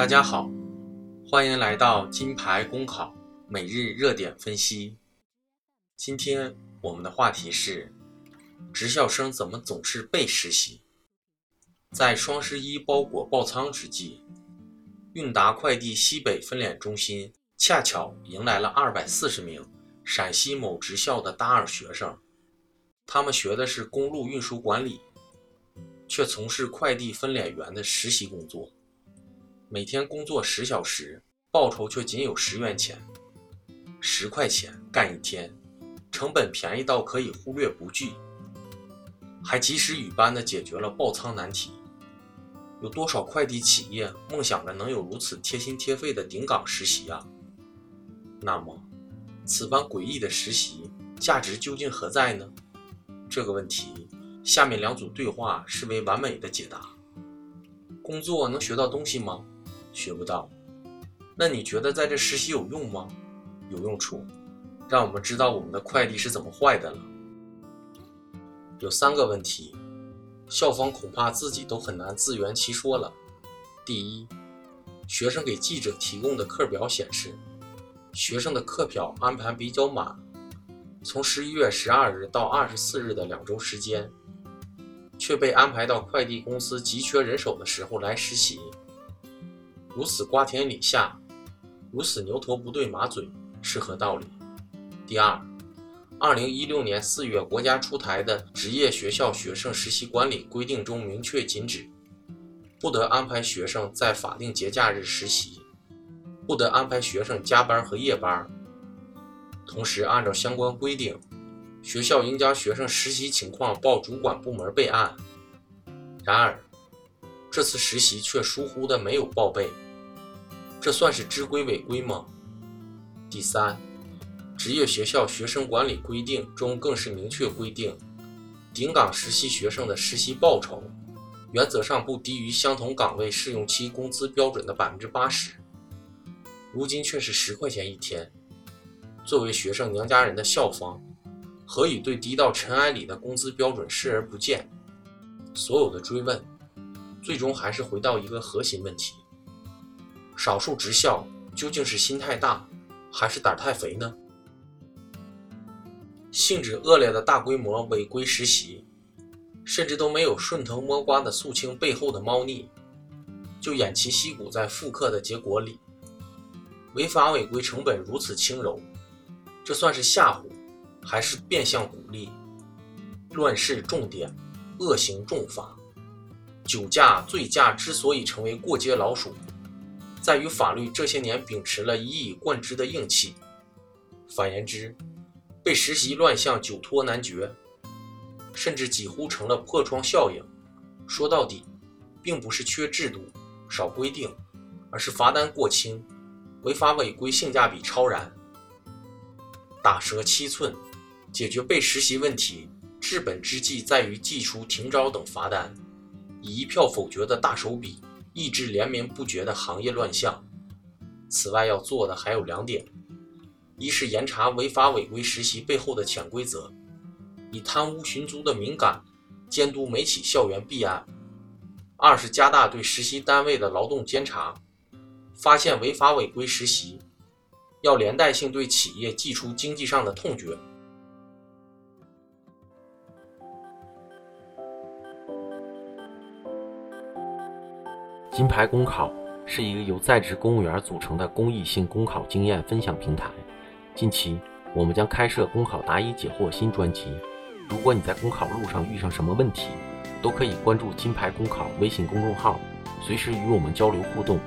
大家好，欢迎来到金牌公考每日热点分析。今天我们的话题是：职校生怎么总是被实习？在双十一包裹爆仓之际，韵达快递西北分拣中心恰巧迎来了二百四十名陕西某职校的大二学生，他们学的是公路运输管理，却从事快递分拣员的实习工作。每天工作十小时，报酬却仅有十元钱，十块钱干一天，成本便宜到可以忽略不计，还及时雨般的解决了爆仓难题。有多少快递企业梦想着能有如此贴心贴肺的顶岗实习啊？那么，此般诡异的实习价值究竟何在呢？这个问题，下面两组对话视为完美的解答。工作能学到东西吗？学不到，那你觉得在这实习有用吗？有用处，让我们知道我们的快递是怎么坏的了。有三个问题，校方恐怕自己都很难自圆其说了。第一，学生给记者提供的课表显示，学生的课表安排比较满，从十一月十二日到二十四日的两周时间，却被安排到快递公司急缺人手的时候来实习。如此瓜田李下，如此牛头不对马嘴，是何道理？第二，二零一六年四月国家出台的职业学校学生实习管理规定中明确禁止，不得安排学生在法定节假日实习，不得安排学生加班和夜班。同时，按照相关规定，学校应将学生实习情况报主管部门备案。然而，这次实习却疏忽的没有报备，这算是知规违规吗？第三，职业学校学生管理规定中更是明确规定，顶岗实习学生的实习报酬原则上不低于相同岗位试用期工资标准的百分之八十，如今却是十块钱一天。作为学生娘家人的校方，何以对低到尘埃里的工资标准视而不见？所有的追问。最终还是回到一个核心问题：少数职校究竟是心太大，还是胆太肥呢？性质恶劣的大规模违规实习，甚至都没有顺藤摸瓜的肃清背后的猫腻，就偃旗息鼓在复课的结果里，违法违规成本如此轻柔，这算是吓唬，还是变相鼓励？乱世重典，恶行重罚。酒驾、醉驾之所以成为过街老鼠，在于法律这些年秉持了一以贯之的硬气。反言之，被实习乱象久拖难决，甚至几乎成了破窗效应。说到底，并不是缺制度、少规定，而是罚单过轻，违法违规性价比超然。打折七寸，解决被实习问题，治本之计在于祭出停招等罚单。以一票否决的大手笔抑制连绵不绝的行业乱象。此外，要做的还有两点：一是严查违法违规实习背后的潜规则，以贪污寻租的敏感监督每起校园弊案；二是加大对实习单位的劳动监察，发现违法违规实习，要连带性对企业寄出经济上的痛觉。金牌公考是一个由在职公务员组成的公益性公考经验分享平台。近期，我们将开设公考答疑解惑新专辑。如果你在公考路上遇上什么问题，都可以关注金牌公考微信公众号，随时与我们交流互动。